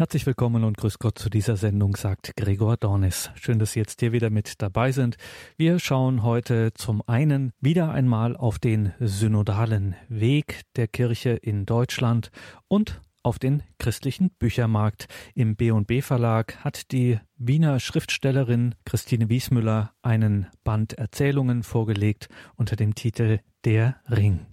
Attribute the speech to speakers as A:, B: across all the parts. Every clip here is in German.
A: Herzlich willkommen und grüß Gott zu dieser Sendung, sagt Gregor Dornis. Schön, dass Sie jetzt hier wieder mit dabei sind. Wir schauen heute zum einen wieder einmal auf den synodalen Weg der Kirche in Deutschland und auf den christlichen Büchermarkt. Im B&B Verlag hat die Wiener Schriftstellerin Christine Wiesmüller einen Band Erzählungen vorgelegt unter dem Titel Der Ring.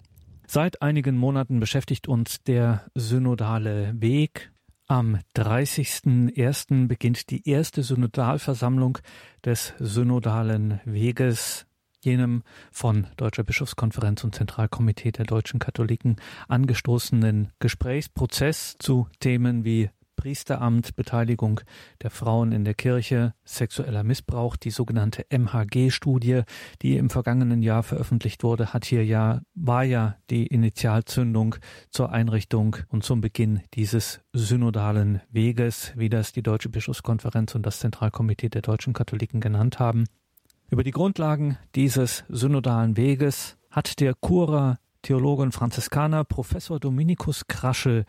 A: Seit einigen Monaten beschäftigt uns der synodale Weg, am 30.01. beginnt die erste Synodalversammlung des Synodalen Weges, jenem von Deutscher Bischofskonferenz und Zentralkomitee der deutschen Katholiken angestoßenen Gesprächsprozess zu Themen wie Priesteramt, Beteiligung der Frauen in der Kirche, sexueller Missbrauch, die sogenannte MHG-Studie, die im vergangenen Jahr veröffentlicht wurde, hat hier ja, war ja die Initialzündung zur Einrichtung und zum Beginn dieses synodalen Weges, wie das die Deutsche Bischofskonferenz und das Zentralkomitee der deutschen Katholiken genannt haben. Über die Grundlagen dieses synodalen Weges hat der Churer Theologe und Franziskaner Professor Dominikus Kraschel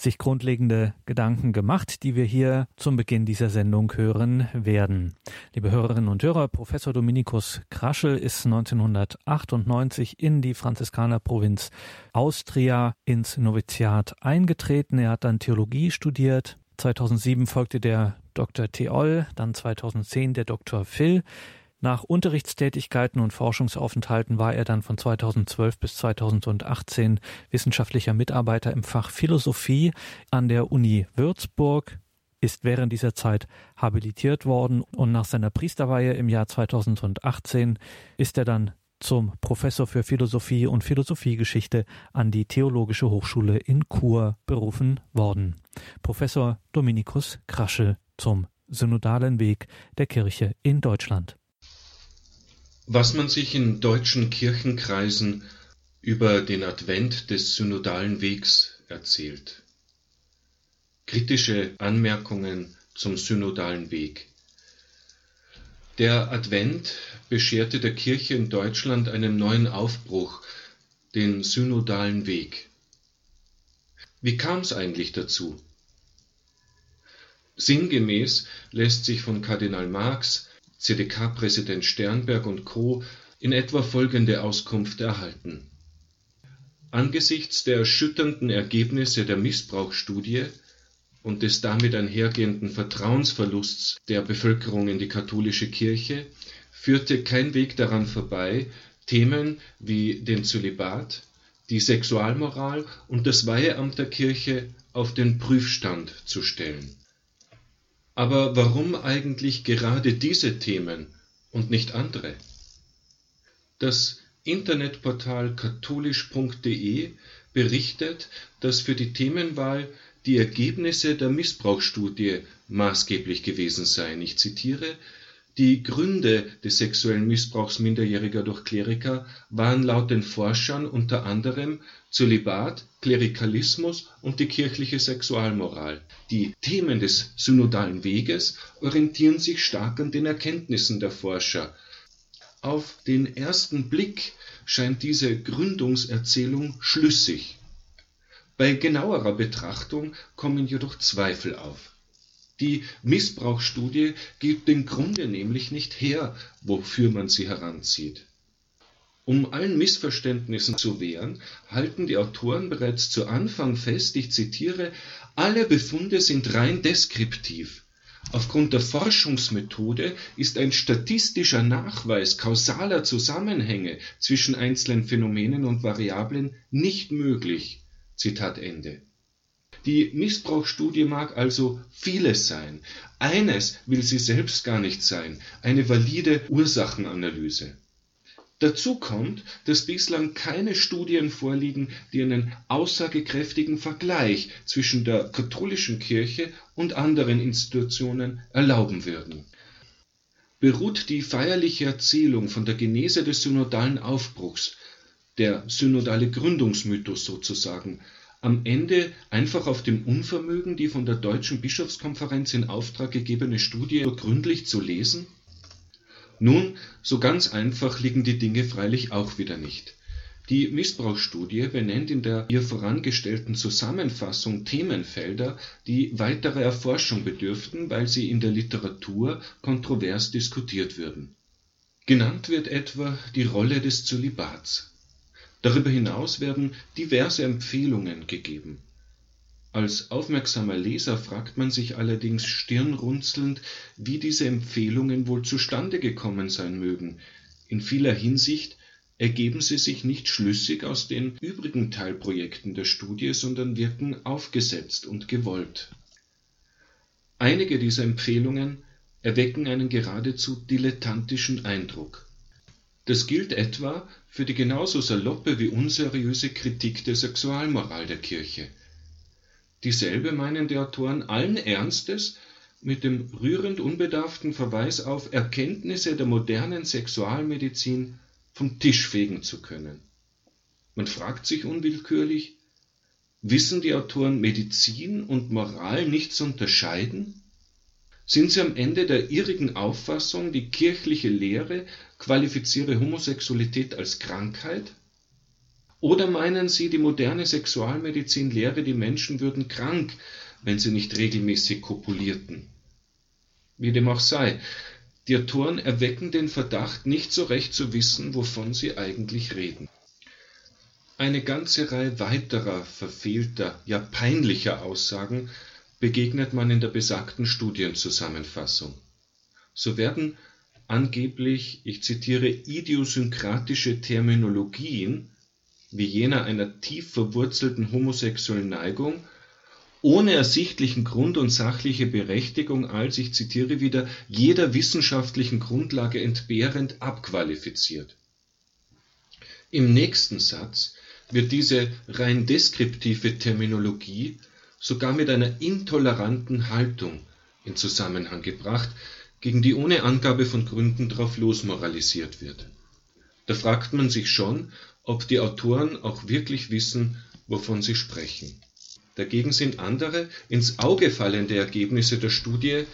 A: sich grundlegende Gedanken gemacht, die wir hier zum Beginn dieser Sendung hören werden. Liebe Hörerinnen und Hörer, Professor Dominikus Kraschel ist 1998 in die Franziskanerprovinz Austria ins Noviziat eingetreten. Er hat dann Theologie studiert. 2007 folgte der Dr. Theol, dann 2010 der Dr. Phil. Nach Unterrichtstätigkeiten und Forschungsaufenthalten war er dann von 2012 bis 2018 wissenschaftlicher Mitarbeiter im Fach Philosophie an der Uni Würzburg, ist während dieser Zeit habilitiert worden und nach seiner Priesterweihe im Jahr 2018 ist er dann zum Professor für Philosophie und Philosophiegeschichte an die Theologische Hochschule in Chur berufen worden. Professor Dominikus Kraschel zum synodalen Weg der Kirche in Deutschland
B: was man sich in deutschen Kirchenkreisen über den Advent des synodalen Wegs erzählt. Kritische Anmerkungen zum synodalen Weg. Der Advent bescherte der Kirche in Deutschland einen neuen Aufbruch, den synodalen Weg. Wie kam es eigentlich dazu? Sinngemäß lässt sich von Kardinal Marx CDK-Präsident Sternberg und Co. in etwa folgende Auskunft erhalten: Angesichts der erschütternden Ergebnisse der Missbrauchsstudie und des damit einhergehenden Vertrauensverlusts der Bevölkerung in die katholische Kirche führte kein Weg daran vorbei, Themen wie den Zölibat, die Sexualmoral und das Weiheamt der Kirche auf den Prüfstand zu stellen aber warum eigentlich gerade diese Themen und nicht andere? Das Internetportal katholisch.de berichtet, dass für die Themenwahl die Ergebnisse der Missbrauchsstudie maßgeblich gewesen seien. Ich zitiere die Gründe des sexuellen Missbrauchs Minderjähriger durch Kleriker waren laut den Forschern unter anderem Zölibat, Klerikalismus und die kirchliche Sexualmoral. Die Themen des synodalen Weges orientieren sich stark an den Erkenntnissen der Forscher. Auf den ersten Blick scheint diese Gründungserzählung schlüssig. Bei genauerer Betrachtung kommen jedoch Zweifel auf die Missbrauchsstudie gibt den Grunde nämlich nicht her, wofür man sie heranzieht. Um allen Missverständnissen zu wehren, halten die Autoren bereits zu Anfang fest, ich zitiere, alle Befunde sind rein deskriptiv. Aufgrund der Forschungsmethode ist ein statistischer Nachweis kausaler Zusammenhänge zwischen einzelnen Phänomenen und Variablen nicht möglich. Zitat Ende. Die Missbrauchsstudie mag also vieles sein. Eines will sie selbst gar nicht sein, eine valide Ursachenanalyse. Dazu kommt, dass bislang keine Studien vorliegen, die einen aussagekräftigen Vergleich zwischen der katholischen Kirche und anderen Institutionen erlauben würden. Beruht die feierliche Erzählung von der Genese des synodalen Aufbruchs, der synodale Gründungsmythos sozusagen, am Ende einfach auf dem Unvermögen, die von der Deutschen Bischofskonferenz in Auftrag gegebene Studie gründlich zu lesen? Nun, so ganz einfach liegen die Dinge freilich auch wieder nicht. Die Missbrauchsstudie benennt in der ihr vorangestellten Zusammenfassung Themenfelder, die weiterer Erforschung bedürften, weil sie in der Literatur kontrovers diskutiert würden. Genannt wird etwa die Rolle des Zölibats. Darüber hinaus werden diverse Empfehlungen gegeben. Als aufmerksamer Leser fragt man sich allerdings stirnrunzelnd, wie diese Empfehlungen wohl zustande gekommen sein mögen. In vieler Hinsicht ergeben sie sich nicht schlüssig aus den übrigen Teilprojekten der Studie, sondern wirken aufgesetzt und gewollt. Einige dieser Empfehlungen erwecken einen geradezu dilettantischen Eindruck. Das gilt etwa für die genauso saloppe wie unseriöse Kritik der Sexualmoral der Kirche. Dieselbe meinen die Autoren allen Ernstes mit dem rührend unbedarften Verweis auf Erkenntnisse der modernen Sexualmedizin vom Tisch fegen zu können. Man fragt sich unwillkürlich, wissen die Autoren Medizin und Moral nicht zu unterscheiden? Sind sie am Ende der irrigen Auffassung, die kirchliche Lehre qualifiziere Homosexualität als Krankheit? Oder meinen sie, die moderne Sexualmedizin lehre, die Menschen würden krank, wenn sie nicht regelmäßig kopulierten? Wie dem auch sei, die Autoren erwecken den Verdacht, nicht so recht zu wissen, wovon sie eigentlich reden. Eine ganze Reihe weiterer verfehlter, ja peinlicher Aussagen begegnet man in der besagten Studienzusammenfassung. So werden angeblich, ich zitiere, idiosynkratische Terminologien wie jener einer tief verwurzelten homosexuellen Neigung ohne ersichtlichen Grund und sachliche Berechtigung als, ich zitiere wieder, jeder wissenschaftlichen Grundlage entbehrend abqualifiziert. Im nächsten Satz wird diese rein deskriptive Terminologie sogar mit einer intoleranten Haltung in Zusammenhang gebracht, gegen die ohne Angabe von Gründen drauf losmoralisiert wird. Da fragt man sich schon, ob die Autoren auch wirklich wissen, wovon sie sprechen. Dagegen sind andere, ins Auge fallende Ergebnisse der Studie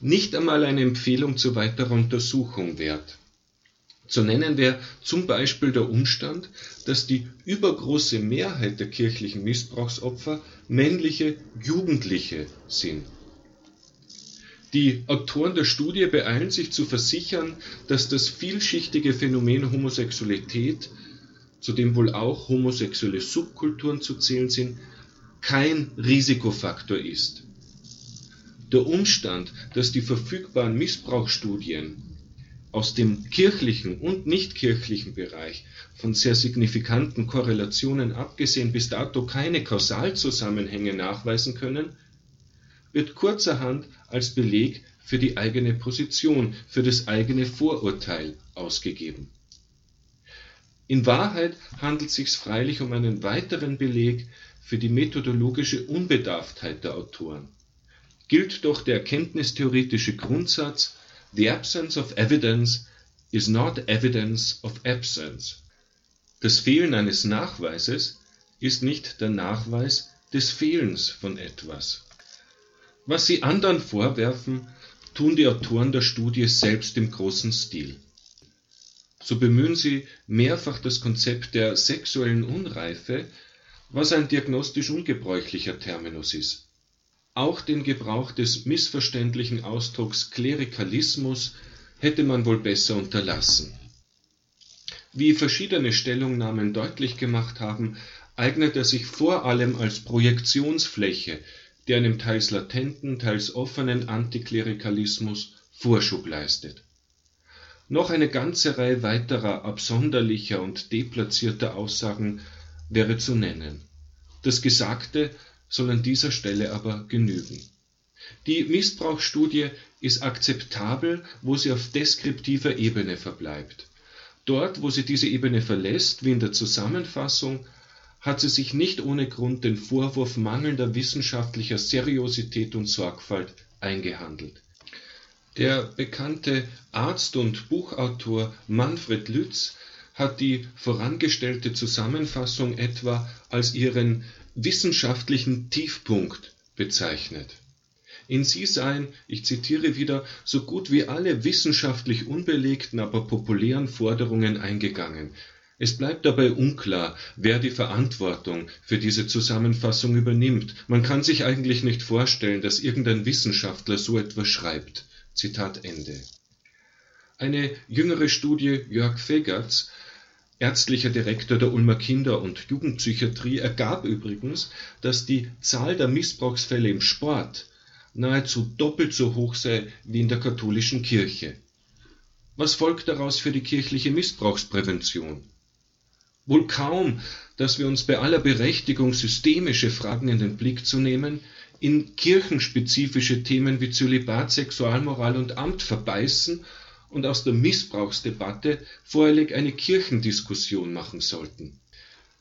B: nicht einmal eine Empfehlung zu weiterer Untersuchung wert. So nennen wir zum Beispiel der Umstand, dass die übergroße Mehrheit der kirchlichen Missbrauchsopfer männliche Jugendliche sind. Die Autoren der Studie beeilen sich zu versichern, dass das vielschichtige Phänomen Homosexualität, zu dem wohl auch homosexuelle Subkulturen zu zählen sind, kein Risikofaktor ist. Der Umstand, dass die verfügbaren Missbrauchsstudien aus dem kirchlichen und nichtkirchlichen Bereich von sehr signifikanten Korrelationen abgesehen bis dato keine Kausalzusammenhänge nachweisen können, wird kurzerhand als Beleg für die eigene Position, für das eigene Vorurteil ausgegeben. In Wahrheit handelt es sich freilich um einen weiteren Beleg für die methodologische Unbedarftheit der Autoren gilt doch der erkenntnistheoretische Grundsatz The absence of evidence is not evidence of absence. Das Fehlen eines Nachweises ist nicht der Nachweis des Fehlens von etwas. Was sie anderen vorwerfen, tun die Autoren der Studie selbst im großen Stil. So bemühen sie mehrfach das Konzept der sexuellen Unreife was ein diagnostisch ungebräuchlicher Terminus ist. Auch den Gebrauch des missverständlichen Ausdrucks Klerikalismus hätte man wohl besser unterlassen. Wie verschiedene Stellungnahmen deutlich gemacht haben, eignet er sich vor allem als Projektionsfläche, die einem teils latenten, teils offenen Antiklerikalismus Vorschub leistet. Noch eine ganze Reihe weiterer absonderlicher und deplatzierter Aussagen wäre zu nennen. Das Gesagte soll an dieser Stelle aber genügen. Die Missbrauchsstudie ist akzeptabel, wo sie auf deskriptiver Ebene verbleibt. Dort, wo sie diese Ebene verlässt, wie in der Zusammenfassung, hat sie sich nicht ohne Grund den Vorwurf mangelnder wissenschaftlicher Seriosität und Sorgfalt eingehandelt. Der bekannte Arzt und Buchautor Manfred Lütz hat die vorangestellte Zusammenfassung etwa als ihren wissenschaftlichen Tiefpunkt bezeichnet. In sie seien, ich zitiere wieder, so gut wie alle wissenschaftlich unbelegten, aber populären Forderungen eingegangen. Es bleibt dabei unklar, wer die Verantwortung für diese Zusammenfassung übernimmt. Man kann sich eigentlich nicht vorstellen, dass irgendein Wissenschaftler so etwas schreibt. Zitat Ende. Eine jüngere Studie Jörg Fegerts, ärztlicher Direktor der Ulmer Kinder- und Jugendpsychiatrie, ergab übrigens, dass die Zahl der Missbrauchsfälle im Sport nahezu doppelt so hoch sei wie in der katholischen Kirche. Was folgt daraus für die kirchliche Missbrauchsprävention? Wohl kaum, dass wir uns bei aller Berechtigung, systemische Fragen in den Blick zu nehmen, in kirchenspezifische Themen wie Zölibat, Sexualmoral und Amt verbeißen und aus der Missbrauchsdebatte voreilig eine Kirchendiskussion machen sollten.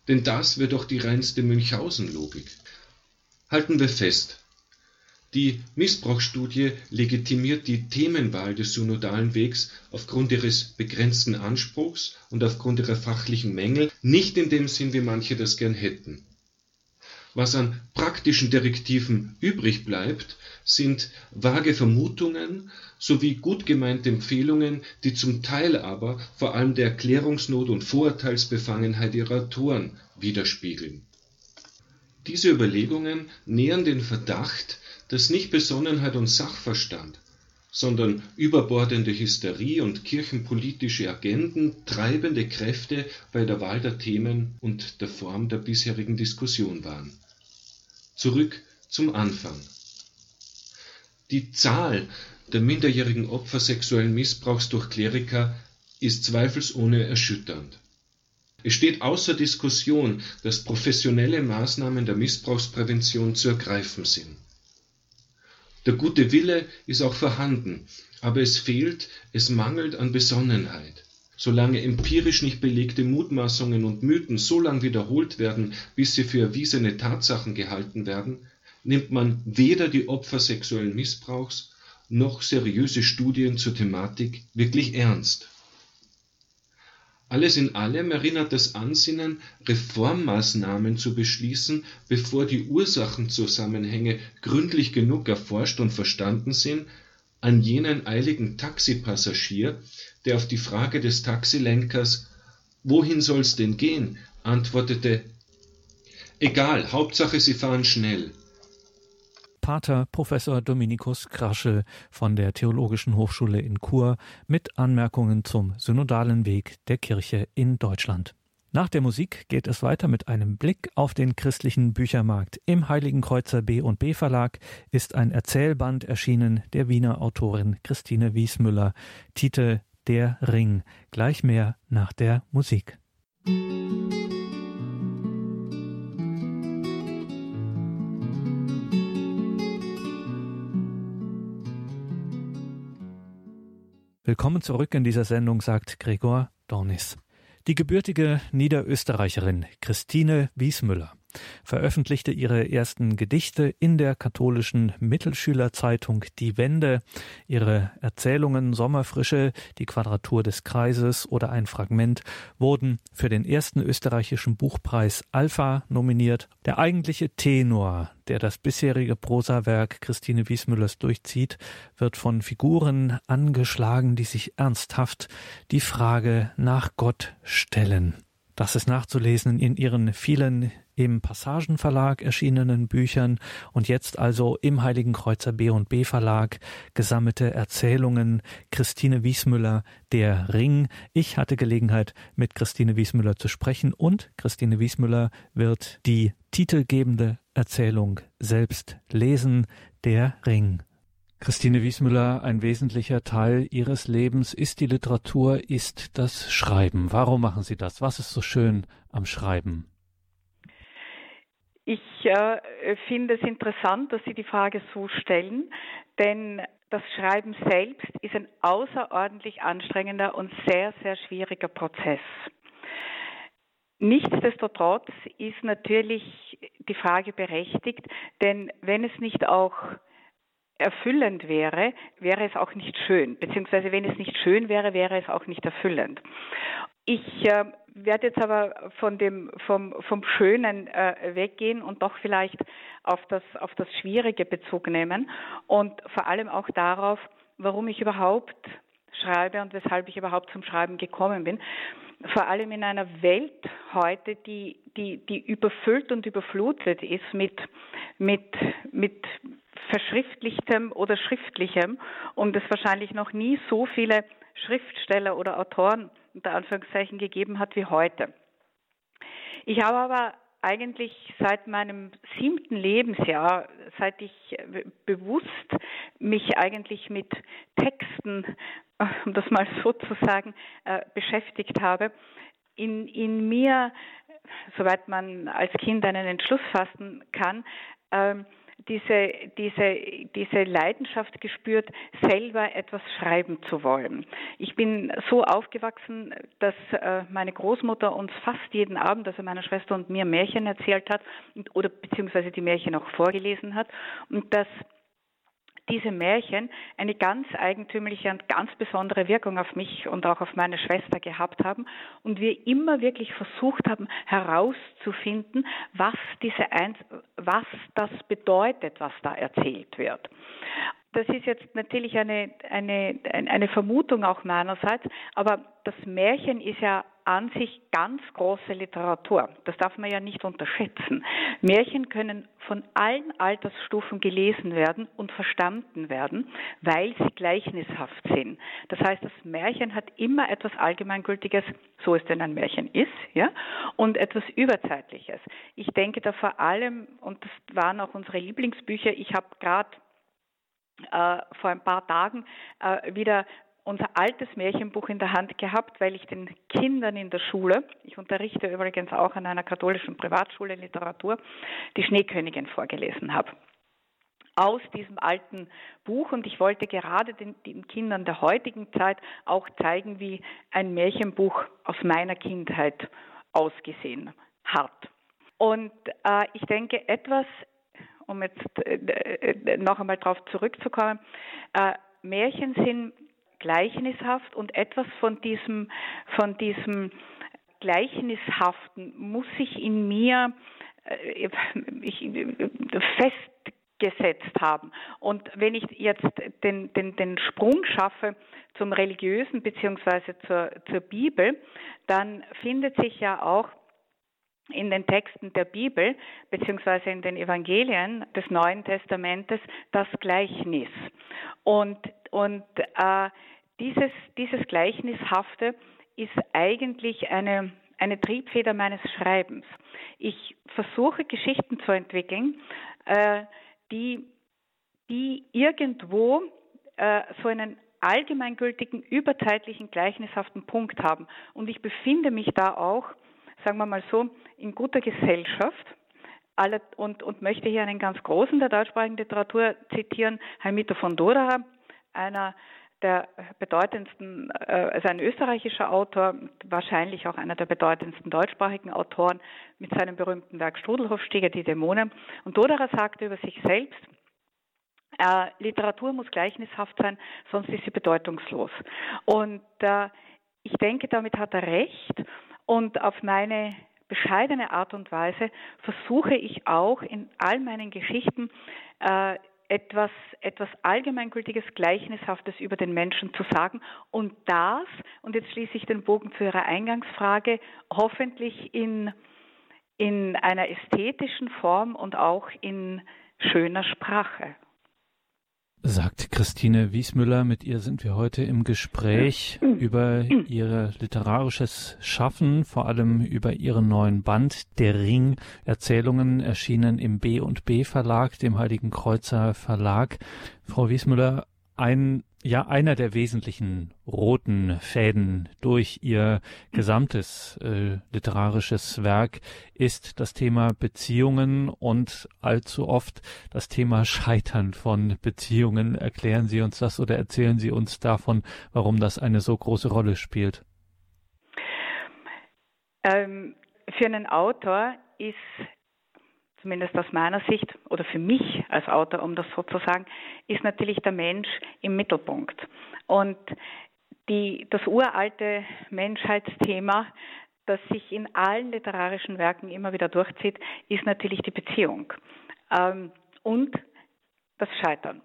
B: Denn das wäre doch die reinste Münchhausen-Logik. Halten wir fest, die Missbrauchsstudie legitimiert die Themenwahl des synodalen Wegs aufgrund ihres begrenzten Anspruchs und aufgrund ihrer fachlichen Mängel, nicht in dem Sinn, wie manche das gern hätten. Was an praktischen Direktiven übrig bleibt, sind vage Vermutungen sowie gut gemeinte Empfehlungen, die zum Teil aber vor allem der Erklärungsnot und Vorurteilsbefangenheit ihrer Autoren widerspiegeln. Diese Überlegungen nähern den Verdacht, dass nicht Besonnenheit und Sachverstand, sondern überbordende Hysterie und kirchenpolitische Agenden treibende Kräfte bei der Wahl der Themen und der Form der bisherigen Diskussion waren. Zurück zum Anfang. Die Zahl der minderjährigen Opfer sexuellen Missbrauchs durch Kleriker ist zweifelsohne erschütternd. Es steht außer Diskussion, dass professionelle Maßnahmen der Missbrauchsprävention zu ergreifen sind. Der gute Wille ist auch vorhanden, aber es fehlt, es mangelt an Besonnenheit. Solange empirisch nicht belegte Mutmaßungen und Mythen so lang wiederholt werden, bis sie für erwiesene Tatsachen gehalten werden, nimmt man weder die Opfer sexuellen Missbrauchs noch seriöse Studien zur Thematik wirklich ernst. Alles in allem erinnert das Ansinnen, Reformmaßnahmen zu beschließen, bevor die Ursachenzusammenhänge gründlich genug erforscht und verstanden sind, an jenen eiligen Taxipassagier, der auf die Frage des Taxilenkers Wohin soll's denn gehen? antwortete Egal, Hauptsache Sie fahren schnell.
A: Pater Professor Dominikus Kraschel von der Theologischen Hochschule in Chur mit Anmerkungen zum synodalen Weg der Kirche in Deutschland. Nach der Musik geht es weiter mit einem Blick auf den christlichen Büchermarkt. Im Heiligen Kreuzer B und B Verlag ist ein Erzählband erschienen der Wiener Autorin Christine Wiesmüller. Titel Der Ring. Gleich mehr nach der Musik. Willkommen zurück in dieser Sendung, sagt Gregor Dornis. Die gebürtige Niederösterreicherin Christine Wiesmüller veröffentlichte ihre ersten Gedichte in der katholischen Mittelschülerzeitung Die Wende. Ihre Erzählungen Sommerfrische, die Quadratur des Kreises oder ein Fragment wurden für den ersten österreichischen Buchpreis Alpha nominiert. Der eigentliche Tenor, der das bisherige Prosawerk Christine Wiesmüllers durchzieht, wird von Figuren angeschlagen, die sich ernsthaft die Frage nach Gott stellen. Das ist nachzulesen in ihren vielen im Passagenverlag erschienenen Büchern und jetzt also im Heiligen Kreuzer B und B Verlag gesammelte Erzählungen Christine Wiesmüller Der Ring. Ich hatte Gelegenheit mit Christine Wiesmüller zu sprechen und Christine Wiesmüller wird die titelgebende Erzählung selbst lesen Der Ring. Christine Wiesmüller, ein wesentlicher Teil Ihres Lebens ist die Literatur, ist das Schreiben. Warum machen Sie das? Was ist so schön am Schreiben?
C: Ich äh, finde es interessant, dass Sie die Frage so stellen, denn das Schreiben selbst ist ein außerordentlich anstrengender und sehr, sehr schwieriger Prozess. Nichtsdestotrotz ist natürlich die Frage berechtigt, denn wenn es nicht auch erfüllend wäre, wäre es auch nicht schön. Beziehungsweise wenn es nicht schön wäre, wäre es auch nicht erfüllend. Ich äh, werde jetzt aber von dem, vom, vom Schönen äh, weggehen und doch vielleicht auf das, auf das Schwierige Bezug nehmen und vor allem auch darauf, warum ich überhaupt schreibe und weshalb ich überhaupt zum Schreiben gekommen bin. vor allem in einer Welt heute, die, die, die überfüllt und überflutet ist mit, mit, mit verschriftlichtem oder schriftlichem und es wahrscheinlich noch nie so viele Schriftsteller oder Autoren unter Anführungszeichen gegeben hat wie heute. Ich habe aber eigentlich seit meinem siebten Lebensjahr, seit ich bewusst mich eigentlich mit Texten, um das mal so zu sagen, äh, beschäftigt habe, in, in mir, soweit man als Kind einen Entschluss fassen kann, ähm, diese, diese, diese Leidenschaft gespürt, selber etwas schreiben zu wollen. Ich bin so aufgewachsen, dass äh, meine Großmutter uns fast jeden Abend, also meiner Schwester und mir, Märchen erzählt hat oder beziehungsweise die Märchen auch vorgelesen hat und dass diese Märchen eine ganz eigentümliche und ganz besondere Wirkung auf mich und auch auf meine Schwester gehabt haben und wir immer wirklich versucht haben herauszufinden, was diese Eins, was das bedeutet, was da erzählt wird. Das ist jetzt natürlich eine, eine, eine Vermutung auch meinerseits, aber das Märchen ist ja an sich ganz große Literatur. Das darf man ja nicht unterschätzen. Märchen können von allen Altersstufen gelesen werden und verstanden werden, weil sie gleichnishaft sind. Das heißt, das Märchen hat immer etwas Allgemeingültiges, so es denn ein Märchen ist, ja, und etwas Überzeitliches. Ich denke da vor allem, und das waren auch unsere Lieblingsbücher, ich habe gerade äh, vor ein paar Tagen äh, wieder unser altes Märchenbuch in der Hand gehabt, weil ich den Kindern in der Schule, ich unterrichte übrigens auch an einer katholischen Privatschule Literatur, die Schneekönigin vorgelesen habe aus diesem alten Buch und ich wollte gerade den, den, Kindern der heutigen Zeit auch zeigen, wie ein Märchenbuch aus meiner Kindheit ausgesehen hat. Und äh, ich denke, etwas, um jetzt äh, äh noch einmal darauf zurückzukommen, äh, Märchen sind gleichnishaft und etwas von diesem, von diesem Gleichnishaften muss sich in mir äh, festgesetzt haben. Und wenn ich jetzt den, den, den Sprung schaffe zum Religiösen beziehungsweise zur, zur Bibel, dann findet sich ja auch in den Texten der Bibel beziehungsweise in den Evangelien des Neuen Testamentes das Gleichnis. Und, und äh, dieses, dieses Gleichnishafte ist eigentlich eine, eine Triebfeder meines Schreibens. Ich versuche Geschichten zu entwickeln, äh, die, die irgendwo äh, so einen allgemeingültigen, überzeitlichen, gleichnishaften Punkt haben. Und ich befinde mich da auch, sagen wir mal so, in guter Gesellschaft und, und möchte hier einen ganz großen der deutschsprachigen Literatur zitieren, Heimito von Dora, einer der bedeutendsten, äh, also ein österreichischer Autor, wahrscheinlich auch einer der bedeutendsten deutschsprachigen Autoren mit seinem berühmten Werk Strudelhofstieger, die Dämonen. Und Doderer sagte über sich selbst, äh, Literatur muss gleichnishaft sein, sonst ist sie bedeutungslos. Und äh, ich denke, damit hat er recht. Und auf meine bescheidene Art und Weise versuche ich auch in all meinen Geschichten äh, etwas, etwas Allgemeingültiges, Gleichnishaftes über den Menschen zu sagen. Und das, und jetzt schließe ich den Bogen zu Ihrer Eingangsfrage, hoffentlich in, in einer ästhetischen Form und auch in schöner Sprache
A: sagt Christine Wiesmüller. Mit ihr sind wir heute im Gespräch über ihr literarisches Schaffen, vor allem über ihren neuen Band Der Ring. Erzählungen erschienen im B und B Verlag, dem Heiligen Kreuzer Verlag. Frau Wiesmüller, ein ja einer der wesentlichen roten Fäden durch ihr gesamtes äh, literarisches Werk ist das Thema Beziehungen und allzu oft das Thema Scheitern von Beziehungen. Erklären Sie uns das oder erzählen Sie uns davon, warum das eine so große Rolle spielt?
C: Ähm, für einen Autor ist zumindest aus meiner Sicht oder für mich als Autor, um das so zu sagen, ist natürlich der Mensch im Mittelpunkt. Und die, das uralte Menschheitsthema, das sich in allen literarischen Werken immer wieder durchzieht, ist natürlich die Beziehung ähm, und das Scheitern.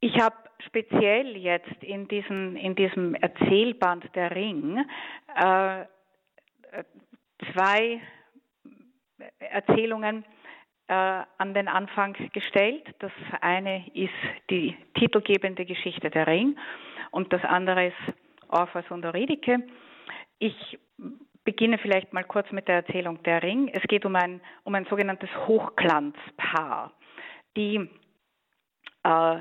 C: Ich habe speziell jetzt in, diesen, in diesem Erzählband Der Ring äh, zwei Erzählungen äh, an den Anfang gestellt. Das eine ist die titelgebende Geschichte Der Ring und das andere ist Orpheus und Euridike. Ich beginne vielleicht mal kurz mit der Erzählung Der Ring. Es geht um ein, um ein sogenanntes Hochglanzpaar, die äh,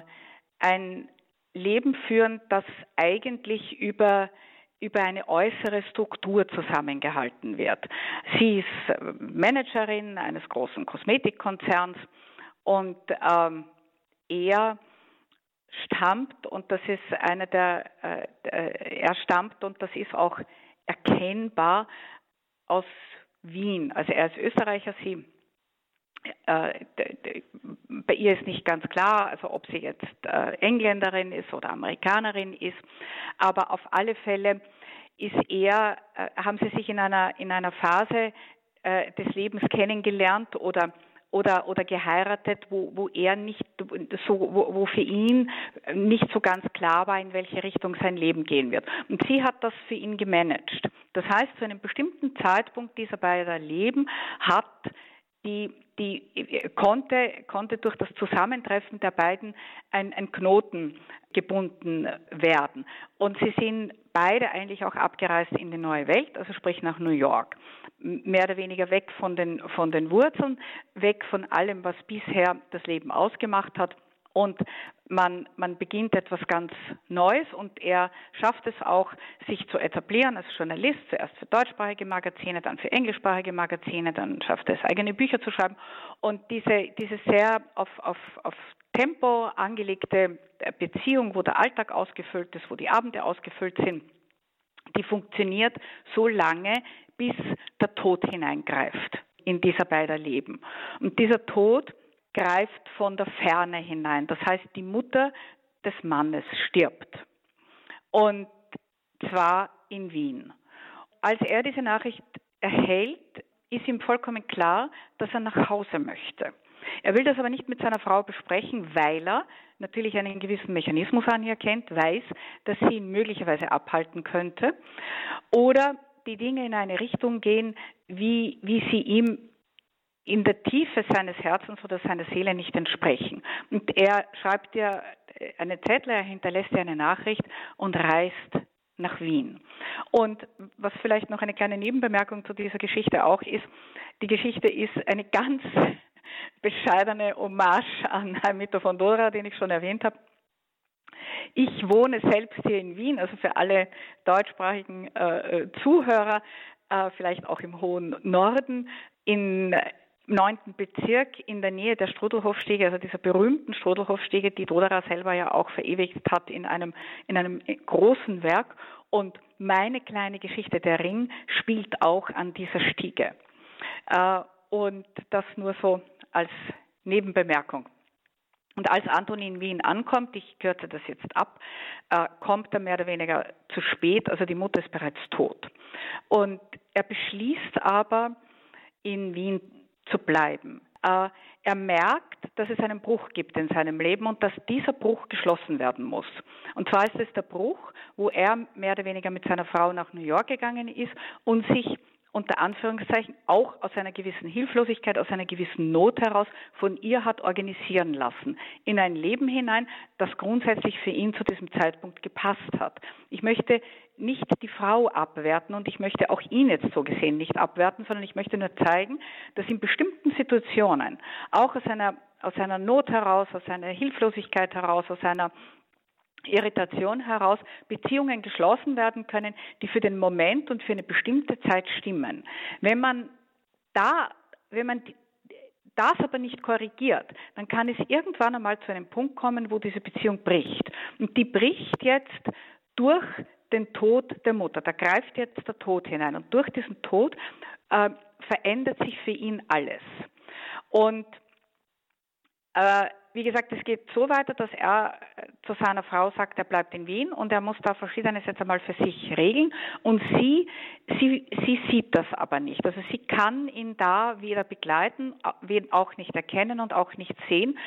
C: ein Leben führen, das eigentlich über über eine äußere Struktur zusammengehalten wird. Sie ist äh, Managerin eines großen Kosmetikkonzerns und ähm, er stammt, und das ist einer der, äh, er stammt, und das ist auch erkennbar aus Wien. Also er ist Österreicher, sie äh, bei ihr ist nicht ganz klar, also ob sie jetzt äh, Engländerin ist oder Amerikanerin ist, aber auf alle Fälle ist er, äh, haben sie sich in einer in einer Phase des Lebens kennengelernt oder oder, oder geheiratet, wo, wo er nicht so, wo, wo für ihn nicht so ganz klar war, in welche Richtung sein Leben gehen wird. Und sie hat das für ihn gemanagt. Das heißt, zu einem bestimmten Zeitpunkt dieser beiden Leben hat die, die konnte, konnte durch das Zusammentreffen der beiden ein, ein Knoten gebunden werden. Und sie sind beide eigentlich auch abgereist in die neue Welt, also sprich nach New York. Mehr oder weniger weg von den, von den Wurzeln, weg von allem, was bisher das Leben ausgemacht hat und man, man beginnt etwas ganz Neues und er schafft es auch, sich zu etablieren als Journalist, zuerst für deutschsprachige Magazine, dann für englischsprachige Magazine, dann schafft er es, eigene Bücher zu schreiben. Und diese, diese sehr auf, auf, auf Tempo angelegte Beziehung, wo der Alltag ausgefüllt ist, wo die Abende ausgefüllt sind, die funktioniert so lange, bis der Tod hineingreift in dieser beider Leben. Und dieser Tod greift von der Ferne hinein. Das heißt, die Mutter des Mannes stirbt. Und zwar in Wien. Als er diese Nachricht erhält, ist ihm vollkommen klar, dass er nach Hause möchte. Er will das aber nicht mit seiner Frau besprechen, weil er natürlich einen gewissen Mechanismus an ihr kennt, weiß, dass sie ihn möglicherweise abhalten könnte oder die Dinge in eine Richtung gehen, wie, wie sie ihm in der Tiefe seines Herzens oder seiner Seele nicht entsprechen. Und er schreibt ja eine Zettel, er hinterlässt ja eine Nachricht und reist nach Wien. Und was vielleicht noch eine kleine Nebenbemerkung zu dieser Geschichte auch ist, die Geschichte ist eine ganz bescheidene Hommage an Hermito von Dora, den ich schon erwähnt habe. Ich wohne selbst hier in Wien, also für alle deutschsprachigen äh, Zuhörer, äh, vielleicht auch im hohen Norden, in neunten Bezirk in der Nähe der Strudelhofstege, also dieser berühmten Strudelhofstege, die Dodera selber ja auch verewigt hat in einem, in einem großen Werk. Und meine kleine Geschichte, der Ring, spielt auch an dieser Stiege. Äh, und das nur so als Nebenbemerkung. Und als Antoni in Wien ankommt, ich kürze das jetzt ab, äh, kommt er mehr oder weniger zu spät, also die Mutter ist bereits tot. Und er beschließt aber, in Wien zu bleiben. Äh, er merkt, dass es einen Bruch gibt in seinem Leben und dass dieser Bruch geschlossen werden muss. Und zwar ist es der Bruch, wo er mehr oder weniger mit seiner Frau nach New York gegangen ist und sich unter Anführungszeichen auch aus einer gewissen Hilflosigkeit, aus einer gewissen Not heraus von ihr hat organisieren lassen. In ein Leben hinein, das grundsätzlich für ihn zu diesem Zeitpunkt gepasst hat. Ich möchte nicht die Frau abwerten und ich möchte auch ihn jetzt so gesehen nicht abwerten, sondern ich möchte nur zeigen, dass in bestimmten Situationen, auch aus einer, aus einer Not heraus, aus einer Hilflosigkeit heraus, aus einer Irritation heraus Beziehungen geschlossen werden können, die für den Moment und für eine bestimmte Zeit stimmen. Wenn man da, wenn man das aber nicht korrigiert, dann kann es irgendwann einmal zu einem Punkt kommen, wo diese Beziehung bricht. Und die bricht jetzt durch den Tod der Mutter. Da greift jetzt der Tod hinein. Und durch diesen Tod äh, verändert sich für ihn alles. Und äh, wie gesagt, es geht so weiter, dass er äh, zu seiner Frau sagt, er bleibt in Wien und er muss da verschiedenes jetzt einmal für sich regeln. Und sie, sie, sie sieht das aber nicht. Also sie kann ihn da weder begleiten, auch nicht erkennen und auch nicht sehen,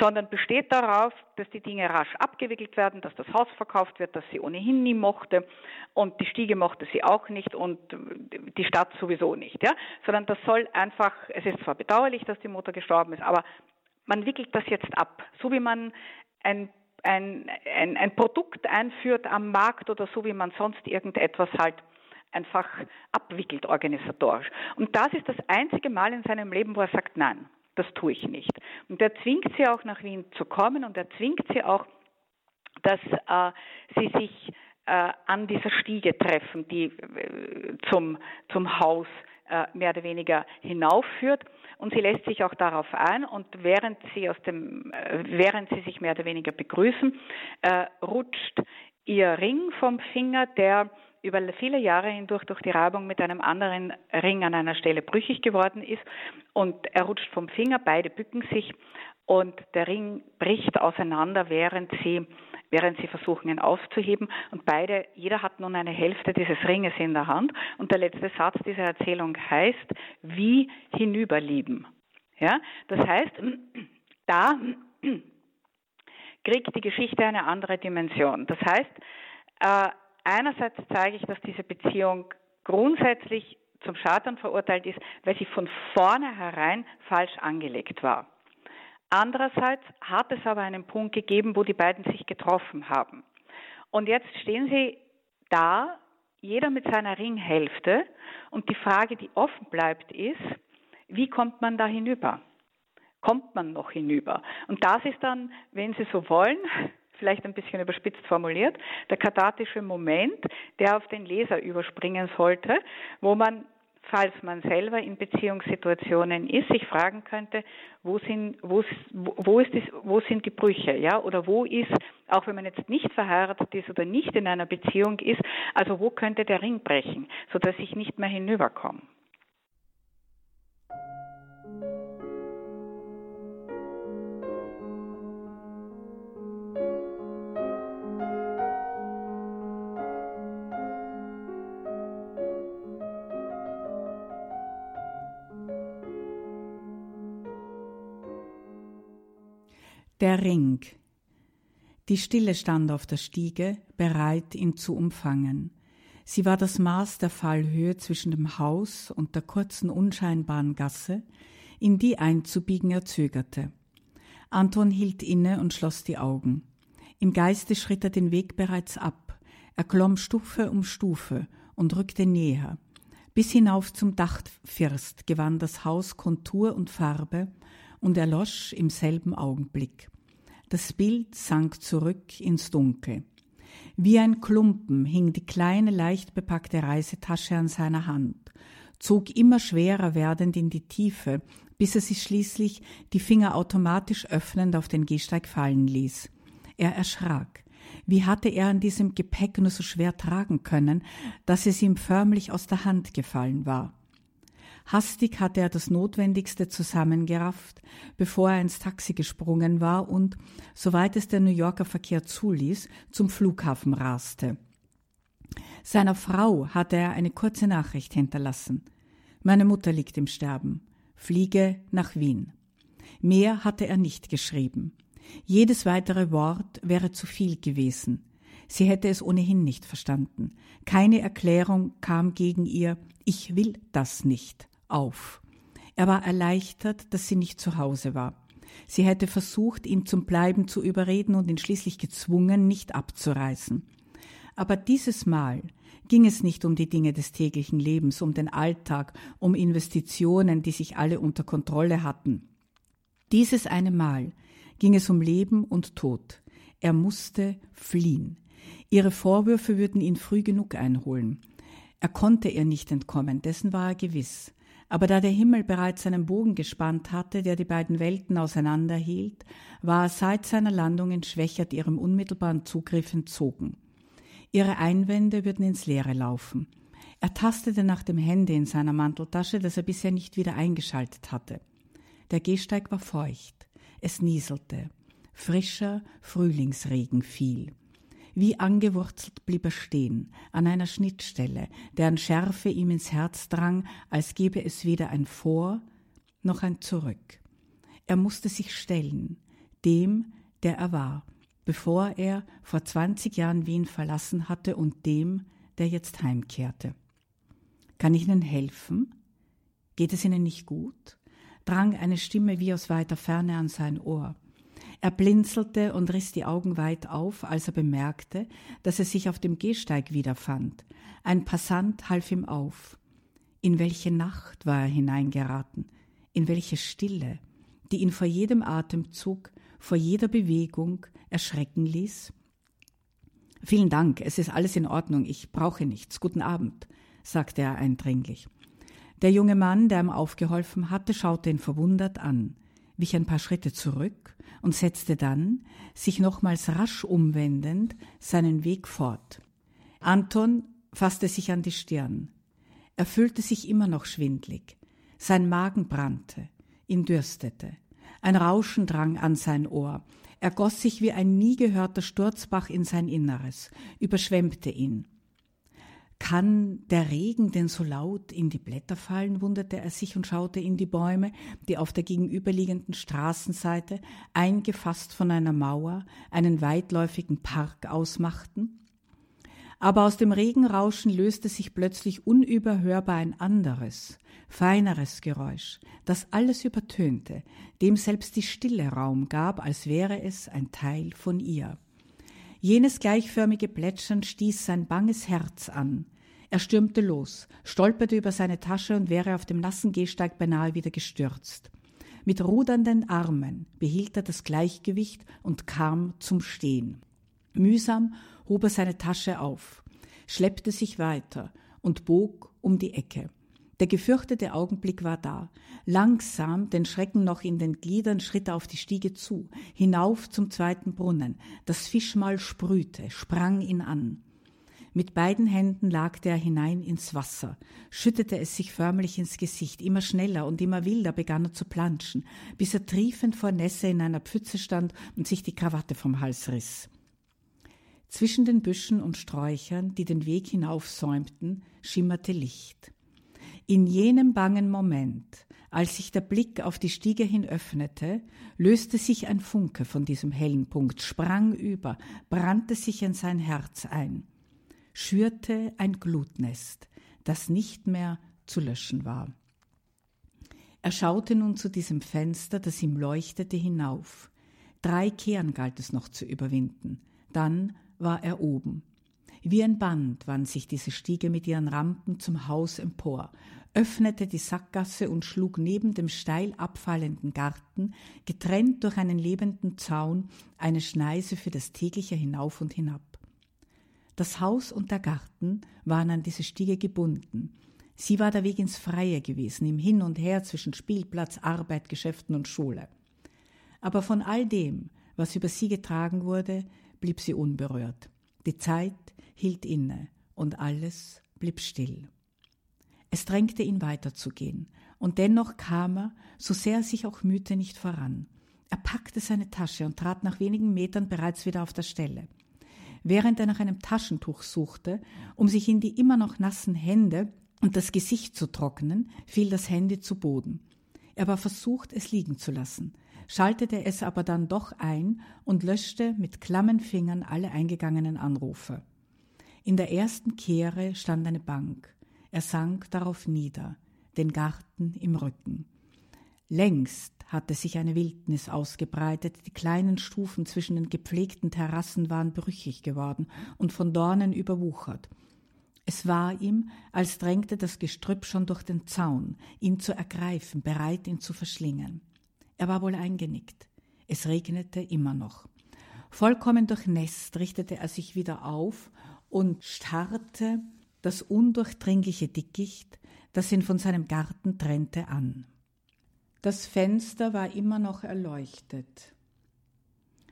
C: sondern besteht darauf, dass die Dinge rasch abgewickelt werden, dass das Haus verkauft wird, das sie ohnehin nie mochte und die Stiege mochte sie auch nicht und die Stadt sowieso nicht, ja, sondern das soll einfach, es ist zwar bedauerlich, dass die Mutter gestorben ist, aber man wickelt das jetzt ab, so wie man ein ein, ein, ein Produkt einführt am Markt oder so, wie man sonst irgendetwas halt einfach abwickelt organisatorisch. Und das ist das einzige Mal in seinem Leben, wo er sagt, nein, das tue ich nicht. Und er zwingt sie auch nach Wien zu kommen und er zwingt sie auch, dass äh, sie sich äh, an dieser Stiege treffen, die äh, zum, zum Haus mehr oder weniger hinaufführt. Und sie lässt sich auch darauf ein. Und während sie aus dem, äh, während sie sich mehr oder weniger begrüßen, äh, rutscht ihr Ring vom Finger, der über viele Jahre hindurch durch die Reibung mit einem anderen Ring an einer Stelle brüchig geworden ist. Und er rutscht vom Finger, beide bücken sich. Und der Ring bricht auseinander, während sie während sie versuchen, ihn aufzuheben. Und beide, jeder hat nun eine Hälfte dieses Ringes in der Hand. Und der letzte Satz dieser Erzählung heißt, wie hinüberlieben. Ja, das heißt, da kriegt die Geschichte eine andere Dimension. Das heißt, äh, einerseits zeige ich, dass diese Beziehung grundsätzlich zum Scheitern verurteilt ist, weil sie von vornherein falsch angelegt war. Andererseits hat es aber einen Punkt gegeben, wo die beiden sich getroffen haben. Und jetzt stehen sie da, jeder mit seiner Ringhälfte. Und die Frage, die offen bleibt, ist, wie kommt man da hinüber? Kommt man noch hinüber? Und das ist dann, wenn Sie so wollen, vielleicht ein bisschen überspitzt formuliert, der kathartische Moment, der auf den Leser überspringen sollte, wo man falls man selber in Beziehungssituationen ist, sich fragen könnte, wo sind, wo, wo, ist das, wo sind die Brüche, ja, oder wo ist, auch wenn man jetzt nicht verheiratet ist oder nicht in einer Beziehung ist, also wo könnte der Ring brechen, sodass ich nicht mehr hinüberkomme.
D: Der Ring. Die Stille stand auf der Stiege, bereit, ihn zu umfangen. Sie war das Maß der Fallhöhe zwischen dem Haus und der kurzen, unscheinbaren Gasse, in die einzubiegen er zögerte. Anton hielt inne und schloss die Augen. Im Geiste schritt er den Weg bereits ab. Er klomm Stufe um Stufe und rückte näher. Bis hinauf zum Dachfirst gewann das Haus Kontur und Farbe und erlosch im selben Augenblick. Das Bild sank zurück ins Dunkel. Wie ein Klumpen hing die kleine, leicht bepackte Reisetasche an seiner Hand, zog immer schwerer werdend in die Tiefe, bis er sich schließlich die Finger automatisch öffnend auf den Gehsteig fallen ließ. Er erschrak. Wie hatte er an diesem Gepäck nur so schwer tragen können, dass es ihm förmlich aus der Hand gefallen war? Hastig hatte er das Notwendigste zusammengerafft, bevor er ins Taxi gesprungen war und, soweit es der New Yorker Verkehr zuließ, zum Flughafen raste. Seiner Frau hatte er eine kurze Nachricht hinterlassen. Meine Mutter liegt im Sterben. Fliege nach Wien. Mehr hatte er nicht geschrieben. Jedes weitere Wort wäre zu viel gewesen. Sie hätte es ohnehin nicht verstanden. Keine Erklärung kam gegen ihr, ich will das nicht auf. Er war erleichtert, dass sie nicht zu Hause war. Sie hätte versucht, ihn zum Bleiben zu überreden und ihn schließlich gezwungen, nicht abzureisen. Aber dieses Mal ging es nicht um die Dinge des täglichen Lebens, um den Alltag, um Investitionen, die sich alle unter Kontrolle hatten. Dieses eine Mal ging es um Leben und Tod. Er musste fliehen. Ihre Vorwürfe würden ihn früh genug einholen. Er konnte ihr nicht entkommen, dessen war er gewiss. Aber da der Himmel bereits einen Bogen gespannt hatte, der die beiden Welten auseinanderhielt, war er seit seiner Landung entschwächert ihrem unmittelbaren Zugriff entzogen. Ihre Einwände würden ins Leere laufen. Er tastete nach dem Handy in seiner Manteltasche, das er bisher nicht wieder eingeschaltet hatte. Der Gehsteig war feucht. Es nieselte. Frischer Frühlingsregen fiel. Wie angewurzelt blieb er stehen, an einer Schnittstelle, deren Schärfe ihm ins Herz drang, als gebe es weder ein Vor noch ein Zurück. Er musste sich stellen, dem, der er war, bevor er vor zwanzig Jahren Wien verlassen hatte und dem, der jetzt heimkehrte. Kann ich Ihnen helfen? Geht es Ihnen nicht gut? drang eine Stimme wie aus weiter Ferne an sein Ohr. Er blinzelte und riss die Augen weit auf, als er bemerkte, dass er sich auf dem Gehsteig wiederfand. Ein Passant half ihm auf. In welche Nacht war er hineingeraten? In welche Stille, die ihn vor jedem Atemzug, vor jeder Bewegung erschrecken ließ? Vielen Dank, es ist alles in Ordnung, ich brauche nichts. Guten Abend, sagte er eindringlich. Der junge Mann, der ihm aufgeholfen hatte, schaute ihn verwundert an, wich ein paar Schritte zurück und setzte dann, sich nochmals rasch umwendend, seinen Weg fort. Anton fasste sich an die Stirn. Er fühlte sich immer noch schwindlig. Sein Magen brannte, ihn dürstete. Ein Rauschen drang an sein Ohr. Er goss sich wie ein nie gehörter Sturzbach in sein Inneres, überschwemmte ihn. Kann der Regen denn so laut in die Blätter fallen, wunderte er sich und schaute in die Bäume, die auf der gegenüberliegenden Straßenseite, eingefasst von einer Mauer, einen weitläufigen Park ausmachten. Aber aus dem Regenrauschen löste sich plötzlich unüberhörbar ein anderes, feineres Geräusch, das alles übertönte, dem selbst die Stille Raum gab, als wäre es ein Teil von ihr. Jenes gleichförmige Plätschern stieß sein banges Herz an. Er stürmte los, stolperte über seine Tasche und wäre auf dem nassen Gehsteig beinahe wieder gestürzt. Mit rudernden Armen behielt er das Gleichgewicht und kam zum Stehen. Mühsam hob er seine Tasche auf, schleppte sich weiter und bog um die Ecke. Der gefürchtete Augenblick war da. Langsam, den Schrecken noch in den Gliedern, schritt er auf die Stiege zu, hinauf zum zweiten Brunnen. Das Fischmaul sprühte, sprang ihn an. Mit beiden Händen lagte er hinein ins Wasser, schüttete es sich förmlich ins Gesicht, immer schneller und immer wilder begann er zu planschen, bis er triefend vor Nässe in einer Pfütze stand und sich die Krawatte vom Hals riss. Zwischen den Büschen und Sträuchern, die den Weg hinaufsäumten, schimmerte Licht. In jenem bangen Moment, als sich der Blick auf die Stiege hin öffnete, löste sich ein Funke von diesem hellen Punkt, sprang über, brannte sich in sein Herz ein, schürte ein Glutnest, das nicht mehr zu löschen war. Er schaute nun zu diesem Fenster, das ihm leuchtete, hinauf. Drei Kehren galt es noch zu überwinden. Dann war er oben. Wie ein Band wand sich diese Stiege mit ihren Rampen zum Haus empor, öffnete die Sackgasse und schlug neben dem steil abfallenden Garten, getrennt durch einen lebenden Zaun, eine Schneise für das tägliche Hinauf und Hinab. Das Haus und der Garten waren an diese Stiege gebunden. Sie war der Weg ins Freie gewesen, im Hin und Her zwischen Spielplatz, Arbeit, Geschäften und Schule. Aber von all dem, was über sie getragen wurde, blieb sie unberührt. Die Zeit hielt inne und alles blieb still. Es drängte ihn weiterzugehen, und dennoch kam er, so sehr er sich auch mühte, nicht voran. Er packte seine Tasche und trat nach wenigen Metern bereits wieder auf der Stelle. Während er nach einem Taschentuch suchte, um sich in die immer noch nassen Hände und das Gesicht zu trocknen, fiel das Handy zu Boden. Er war versucht, es liegen zu lassen, schaltete es aber dann doch ein und löschte mit klammen Fingern alle eingegangenen Anrufe. In der ersten Kehre stand eine Bank. Er sank darauf nieder, den Garten im Rücken. Längst hatte sich eine Wildnis ausgebreitet, die kleinen Stufen zwischen den gepflegten Terrassen waren brüchig geworden und von Dornen überwuchert. Es war ihm, als drängte das Gestrüpp schon durch den Zaun, ihn zu ergreifen, bereit, ihn zu verschlingen. Er war wohl eingenickt. Es regnete immer noch. Vollkommen durchnässt richtete er sich wieder auf und starrte das undurchdringliche Dickicht, das ihn von seinem Garten trennte, an. Das Fenster war immer noch erleuchtet.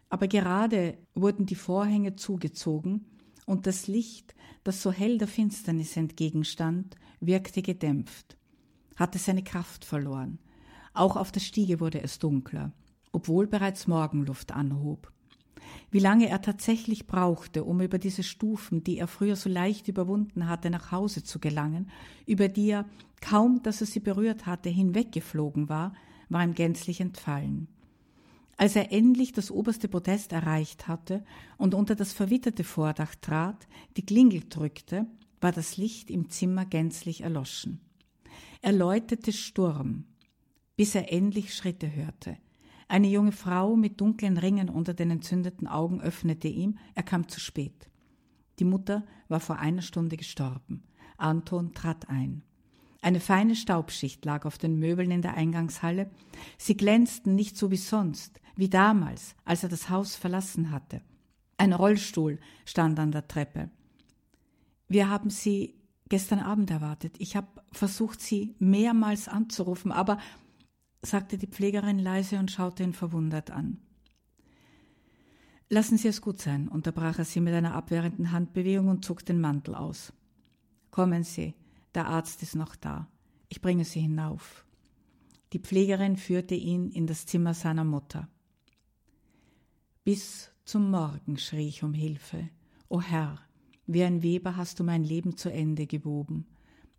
D: Aber gerade wurden die Vorhänge zugezogen und das Licht, das so hell der Finsternis entgegenstand, wirkte gedämpft, hatte seine Kraft verloren. Auch auf der Stiege wurde es dunkler. obwohl bereits Morgenluft anhob. Wie lange er tatsächlich brauchte, um über diese Stufen, die er früher so leicht überwunden hatte, nach Hause zu gelangen, über die er, kaum dass er sie berührt hatte, hinweggeflogen war, war ihm gänzlich entfallen. Als er endlich das oberste Podest erreicht hatte und unter das verwitterte Vordach trat, die Klingel drückte, war das Licht im Zimmer gänzlich erloschen. Er läutete Sturm, bis er endlich Schritte hörte. Eine junge Frau mit dunklen Ringen unter den entzündeten Augen öffnete ihm, er kam zu spät. Die Mutter war vor einer Stunde gestorben. Anton trat ein. Eine feine Staubschicht lag auf den Möbeln in der Eingangshalle. Sie glänzten nicht so wie sonst, wie damals, als er das Haus verlassen hatte. Ein Rollstuhl stand an der Treppe. Wir haben Sie gestern Abend erwartet. Ich habe versucht, Sie mehrmals anzurufen, aber sagte die Pflegerin leise und schaute ihn verwundert an. Lassen Sie es gut sein, unterbrach er sie mit einer abwehrenden Handbewegung und zog den Mantel aus. Kommen Sie, der Arzt ist noch da. Ich bringe Sie hinauf. Die Pflegerin führte ihn in das Zimmer seiner Mutter. Bis zum Morgen schrie ich um Hilfe. O Herr, wie ein Weber hast du mein Leben zu Ende gewoben.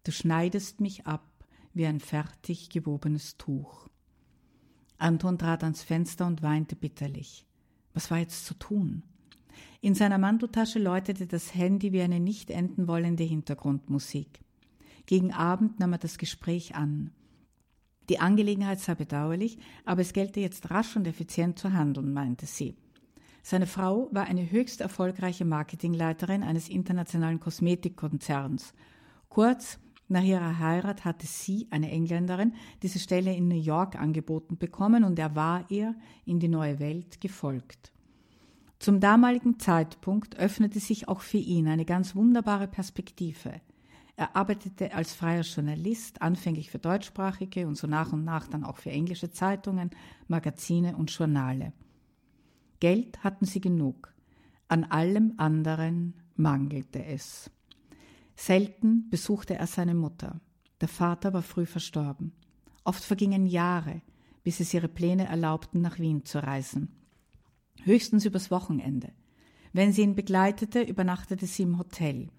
D: Du schneidest mich ab wie ein fertig gewobenes Tuch. Anton trat ans Fenster und weinte bitterlich. Was war jetzt zu tun? In seiner Manteltasche läutete das Handy wie eine nicht enden wollende Hintergrundmusik. Gegen Abend nahm er das Gespräch an. Die Angelegenheit sei bedauerlich, aber es gelte jetzt rasch und effizient zu handeln, meinte sie. Seine Frau war eine höchst erfolgreiche Marketingleiterin eines internationalen Kosmetikkonzerns. Kurz, nach ihrer Heirat hatte sie, eine Engländerin, diese Stelle in New York angeboten bekommen und er war ihr in die neue Welt gefolgt. Zum damaligen Zeitpunkt öffnete sich auch für ihn eine ganz wunderbare Perspektive. Er arbeitete als freier Journalist, anfänglich für deutschsprachige und so nach und nach dann auch für englische Zeitungen, Magazine und Journale. Geld hatten sie genug, an allem anderen mangelte es. Selten besuchte er seine Mutter. Der Vater war früh verstorben. Oft vergingen Jahre, bis es ihre Pläne erlaubten, nach Wien zu reisen. Höchstens übers Wochenende. Wenn sie ihn begleitete, übernachtete sie im Hotel.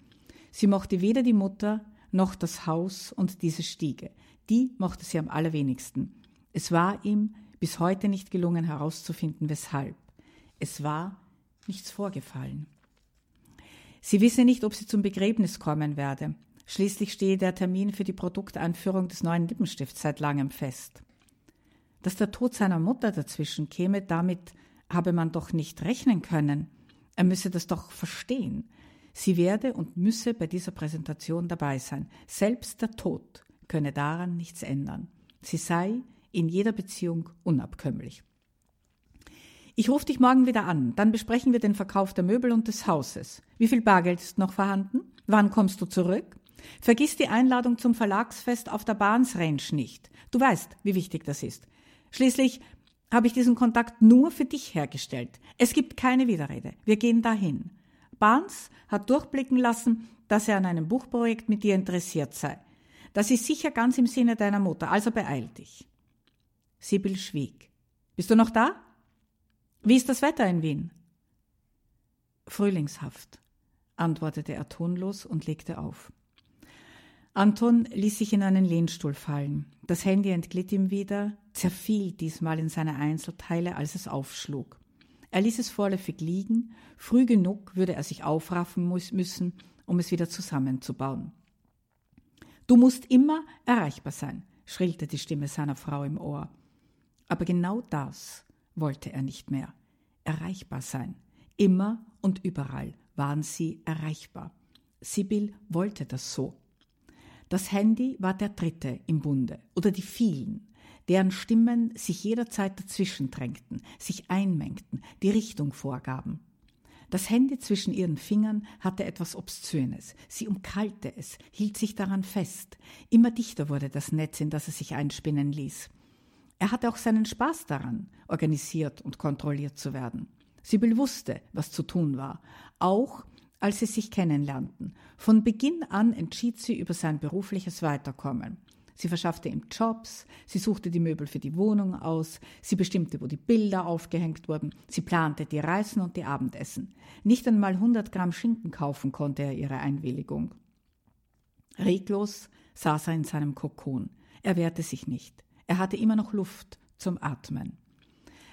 D: Sie mochte weder die Mutter noch das Haus und diese Stiege. Die mochte sie am allerwenigsten. Es war ihm bis heute nicht gelungen herauszufinden, weshalb. Es war nichts vorgefallen. Sie wisse nicht, ob sie zum Begräbnis kommen werde. Schließlich stehe der Termin für die Produkteinführung des neuen Lippenstifts seit langem fest. Dass der Tod seiner Mutter dazwischen käme, damit habe man doch nicht rechnen können. Er müsse das doch verstehen. Sie werde und müsse bei dieser Präsentation dabei sein. Selbst der Tod könne daran nichts ändern. Sie sei in jeder Beziehung unabkömmlich. Ich rufe dich morgen wieder an. Dann besprechen wir den Verkauf der Möbel und des Hauses. Wie viel Bargeld ist noch vorhanden? Wann kommst du zurück? Vergiss die Einladung zum Verlagsfest auf der Bahnsrange nicht. Du weißt, wie wichtig das ist. Schließlich habe ich diesen Kontakt nur für dich hergestellt. Es gibt keine Widerrede. Wir gehen dahin. Barnes hat durchblicken lassen, dass er an einem Buchprojekt mit dir interessiert sei. Das ist sicher ganz im Sinne deiner Mutter, also beeil dich. Sibyl schwieg. Bist du noch da? Wie ist das Wetter in Wien? Frühlingshaft, antwortete er tonlos und legte auf. Anton ließ sich in einen Lehnstuhl fallen. Das Handy entglitt ihm wieder, zerfiel diesmal in seine Einzelteile, als es aufschlug. Er ließ es vorläufig liegen, früh genug würde er sich aufraffen müssen, um es wieder zusammenzubauen. Du musst immer erreichbar sein, schrillte die Stimme seiner Frau im Ohr. Aber genau das wollte er nicht mehr. Erreichbar sein. Immer und überall waren sie erreichbar. Sibyl wollte das so. Das Handy war der dritte im Bunde oder die vielen, deren Stimmen sich jederzeit dazwischen drängten, sich einmengten, die Richtung vorgaben. Das Handy zwischen ihren Fingern hatte etwas Obszönes. Sie umkalte es, hielt sich daran fest. Immer dichter wurde das Netz, in das es sich einspinnen ließ. Er hatte auch seinen Spaß daran, organisiert und kontrolliert zu werden. Sibyl wusste, was zu tun war, auch als sie sich kennenlernten. Von Beginn an entschied sie über sein berufliches Weiterkommen. Sie verschaffte ihm Jobs, sie suchte die Möbel für die Wohnung aus, sie bestimmte, wo die Bilder aufgehängt wurden, sie plante die Reisen und die Abendessen. Nicht einmal 100 Gramm Schinken kaufen konnte er ihre Einwilligung. Reglos saß er in seinem Kokon. Er wehrte sich nicht. Er hatte immer noch Luft zum Atmen.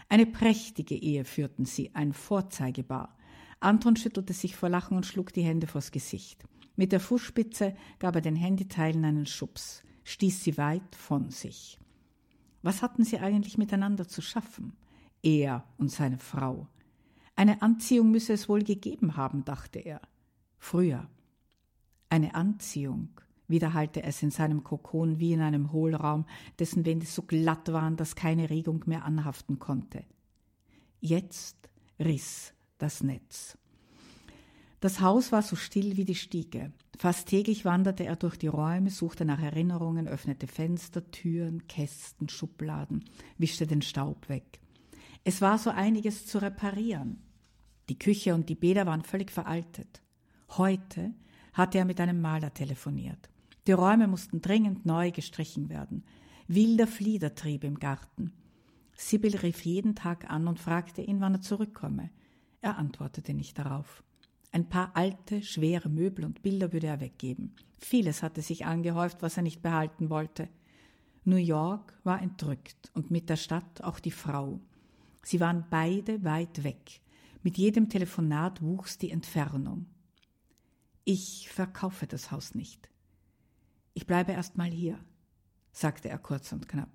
D: Eine prächtige Ehe führten sie, ein Vorzeigebar. Anton schüttelte sich vor Lachen und schlug die Hände vors Gesicht. Mit der Fußspitze gab er den Handyteilen einen Schubs, stieß sie weit von sich. Was hatten sie eigentlich miteinander zu schaffen? Er und seine Frau. Eine Anziehung müsse es wohl gegeben haben, dachte er. Früher. Eine Anziehung, wiederhallte es in seinem Kokon wie in einem Hohlraum, dessen Wände so glatt waren, dass keine Regung mehr anhaften konnte. Jetzt riss das Netz. Das Haus war so still wie die Stiege. Fast täglich wanderte er durch die Räume, suchte nach Erinnerungen, öffnete Fenster, Türen, Kästen, Schubladen, wischte den Staub weg. Es war so einiges zu reparieren. Die Küche und die Bäder waren völlig veraltet. Heute hatte er mit einem Maler telefoniert. Die Räume mussten dringend neu gestrichen werden. Wilder Flieder trieb im Garten. Sibyl rief jeden Tag an und fragte ihn, wann er zurückkomme. Er antwortete nicht darauf. Ein paar alte, schwere Möbel und Bilder würde er weggeben. Vieles hatte sich angehäuft, was er nicht behalten wollte. New York war entrückt und mit der Stadt auch die Frau. Sie waren beide weit weg. Mit jedem Telefonat wuchs die Entfernung. Ich verkaufe das Haus nicht. Ich bleibe erst mal hier, sagte er kurz und knapp.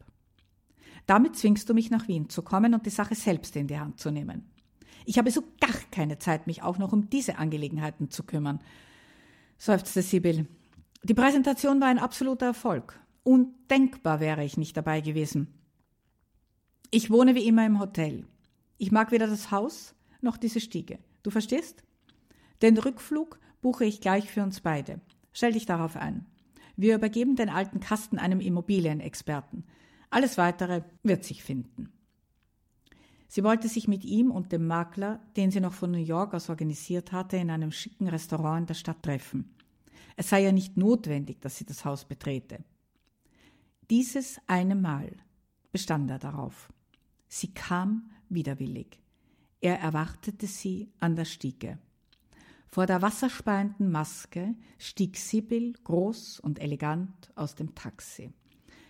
D: Damit zwingst du mich nach Wien zu kommen und die Sache selbst in die Hand zu nehmen. Ich habe so gar keine Zeit, mich auch noch um diese Angelegenheiten zu kümmern, seufzte Sibyl. Die Präsentation war ein absoluter Erfolg. Undenkbar wäre ich nicht dabei gewesen. Ich wohne wie immer im Hotel. Ich mag weder das Haus noch diese Stiege. Du verstehst? Den Rückflug buche ich gleich für uns beide. Stell dich darauf ein. Wir übergeben den alten Kasten einem Immobilienexperten. Alles weitere wird sich finden. Sie wollte sich mit ihm und dem Makler, den sie noch von New York aus organisiert hatte, in einem schicken Restaurant in der Stadt treffen. Es sei ja nicht notwendig, dass sie das Haus betrete. Dieses eine Mal bestand er darauf. Sie kam widerwillig. Er erwartete sie an der Stiege. Vor der wasserspeienden Maske stieg Sibyl groß und elegant aus dem Taxi.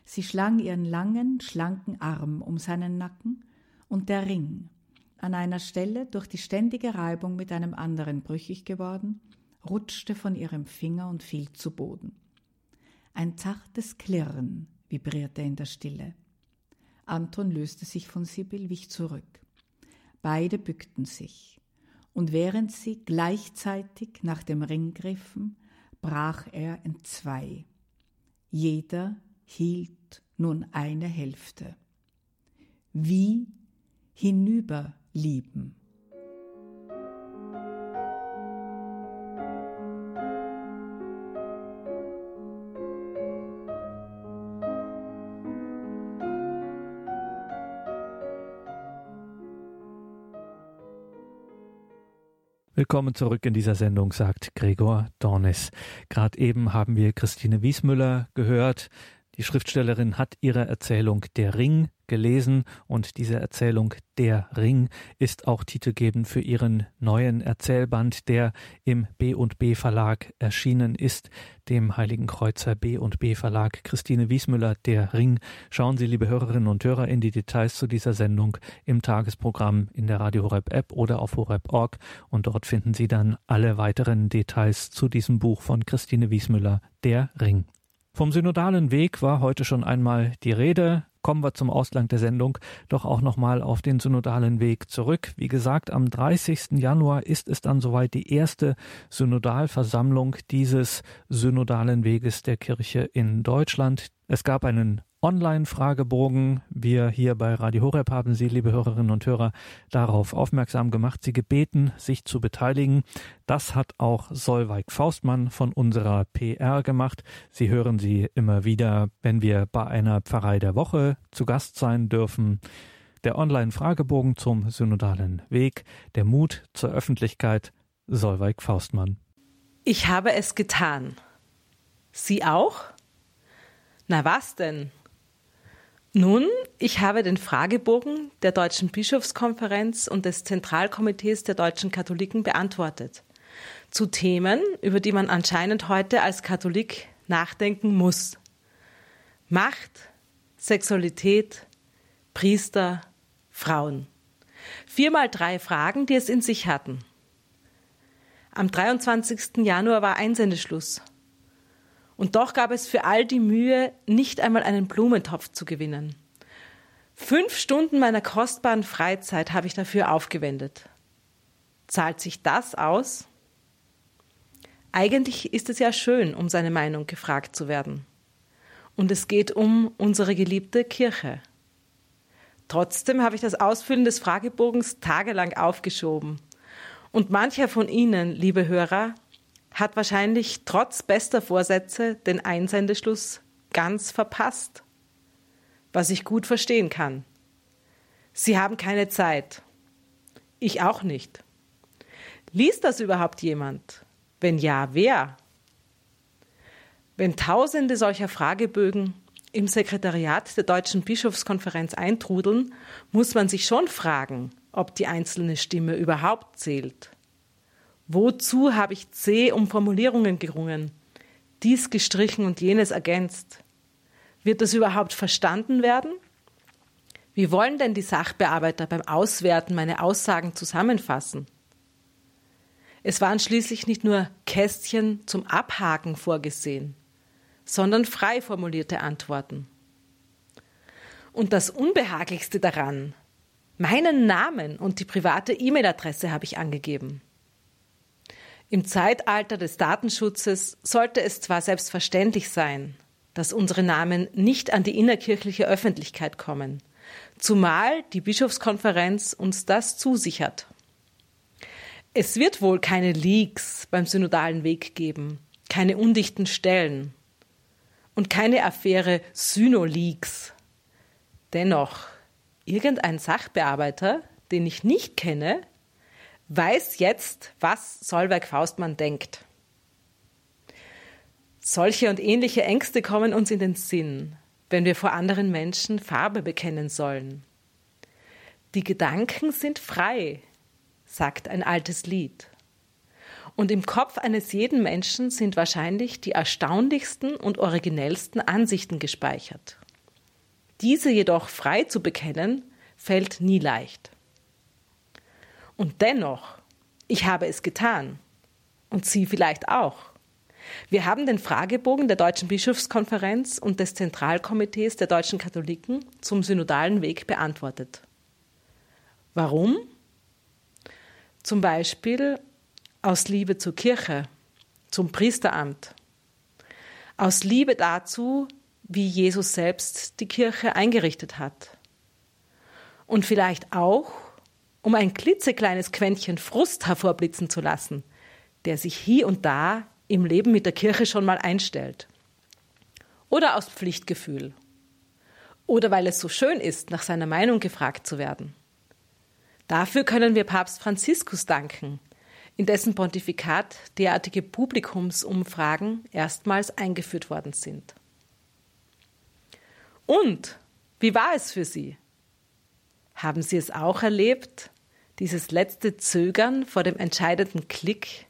D: Sie schlang ihren langen, schlanken Arm um seinen Nacken und der Ring, an einer Stelle durch die ständige Reibung mit einem anderen brüchig geworden, rutschte von ihrem Finger und fiel zu Boden. Ein zartes Klirren vibrierte in der Stille. Anton löste sich von Sibyl, wich zurück. Beide bückten sich, und während sie gleichzeitig nach dem Ring griffen, brach er in zwei. Jeder hielt nun eine Hälfte. Wie hinüberlieben.
A: Willkommen zurück in dieser Sendung, sagt Gregor Dornis. Gerade eben haben wir Christine Wiesmüller gehört. Die Schriftstellerin hat ihre Erzählung Der Ring gelesen und diese Erzählung Der Ring ist auch titelgebend für ihren neuen Erzählband, der im B&B Verlag erschienen ist, dem Heiligen Kreuzer B&B Verlag. Christine Wiesmüller, Der Ring. Schauen Sie, liebe Hörerinnen und Hörer, in die Details zu dieser Sendung im Tagesprogramm in der Radio Horeb App oder auf horeb.org und dort finden Sie dann alle weiteren Details zu diesem Buch von Christine Wiesmüller, Der Ring. Vom synodalen Weg war heute schon einmal die Rede. Kommen wir zum Ausgang der Sendung doch auch nochmal auf den synodalen Weg zurück. Wie gesagt, am 30. Januar ist es dann soweit die erste Synodalversammlung dieses synodalen Weges der Kirche in Deutschland. Es gab einen Online-Fragebogen. Wir hier bei Radio Horeb haben Sie, liebe Hörerinnen und Hörer, darauf aufmerksam gemacht, Sie gebeten, sich zu beteiligen. Das hat auch Solveig Faustmann von unserer PR gemacht. Sie hören sie immer wieder, wenn wir bei einer Pfarrei der Woche zu Gast sein dürfen. Der Online-Fragebogen zum synodalen Weg, der Mut zur Öffentlichkeit, Solveig Faustmann.
E: Ich habe es getan. Sie auch? Na was denn? Nun, ich habe den Fragebogen der Deutschen Bischofskonferenz und des Zentralkomitees der deutschen Katholiken beantwortet. Zu Themen, über die man anscheinend heute als Katholik nachdenken muss. Macht, Sexualität, Priester, Frauen. Viermal drei Fragen, die es in sich hatten. Am 23. Januar war Einsendeschluss. Und doch gab es für all die Mühe, nicht einmal einen Blumentopf zu gewinnen. Fünf Stunden meiner kostbaren Freizeit habe ich dafür aufgewendet. Zahlt sich das aus? Eigentlich ist es ja schön, um seine Meinung gefragt zu werden. Und es geht um unsere geliebte Kirche. Trotzdem habe ich das Ausfüllen des Fragebogens tagelang aufgeschoben. Und mancher von Ihnen, liebe Hörer, hat wahrscheinlich trotz bester Vorsätze den Einsendeschluss ganz verpasst. Was ich gut verstehen kann. Sie haben keine Zeit. Ich auch nicht. Liest das überhaupt jemand? Wenn ja, wer? Wenn Tausende solcher Fragebögen im Sekretariat der Deutschen Bischofskonferenz eintrudeln, muss man sich schon fragen, ob die einzelne Stimme überhaupt zählt. Wozu habe ich C um Formulierungen gerungen, dies gestrichen und jenes ergänzt? Wird das überhaupt verstanden werden? Wie wollen denn die Sachbearbeiter beim Auswerten meine Aussagen zusammenfassen? Es waren schließlich nicht nur Kästchen zum Abhaken vorgesehen, sondern frei formulierte Antworten. Und das Unbehaglichste daran, meinen Namen und die private E-Mail-Adresse habe ich angegeben. Im Zeitalter des Datenschutzes sollte es zwar selbstverständlich sein, dass unsere Namen nicht an die innerkirchliche Öffentlichkeit kommen, zumal die Bischofskonferenz uns das zusichert. Es wird wohl keine Leaks beim synodalen Weg geben, keine undichten Stellen und keine Affäre Synoleaks. Dennoch, irgendein Sachbearbeiter, den ich nicht kenne, weiß jetzt, was Solveig Faustmann denkt. Solche und ähnliche Ängste kommen uns in den Sinn, wenn wir vor anderen Menschen Farbe bekennen sollen. Die Gedanken sind frei, sagt ein altes Lied. Und im Kopf eines jeden Menschen sind wahrscheinlich die erstaunlichsten und originellsten Ansichten gespeichert. Diese jedoch frei zu bekennen, fällt nie leicht. Und dennoch, ich habe es getan. Und Sie vielleicht auch. Wir haben den Fragebogen der Deutschen Bischofskonferenz und des Zentralkomitees der deutschen Katholiken zum synodalen Weg beantwortet. Warum? Zum Beispiel aus Liebe zur Kirche, zum Priesteramt, aus Liebe dazu, wie Jesus selbst die Kirche eingerichtet hat. Und vielleicht auch um ein klitzekleines Quäntchen Frust hervorblitzen zu lassen, der sich hier und da im Leben mit der Kirche schon mal einstellt. Oder aus Pflichtgefühl. Oder weil es so schön ist, nach seiner Meinung gefragt zu werden. Dafür können wir Papst Franziskus danken, in dessen Pontifikat derartige Publikumsumfragen erstmals eingeführt worden sind. Und wie war es für Sie? Haben Sie es auch erlebt, dieses letzte Zögern vor dem entscheidenden Klick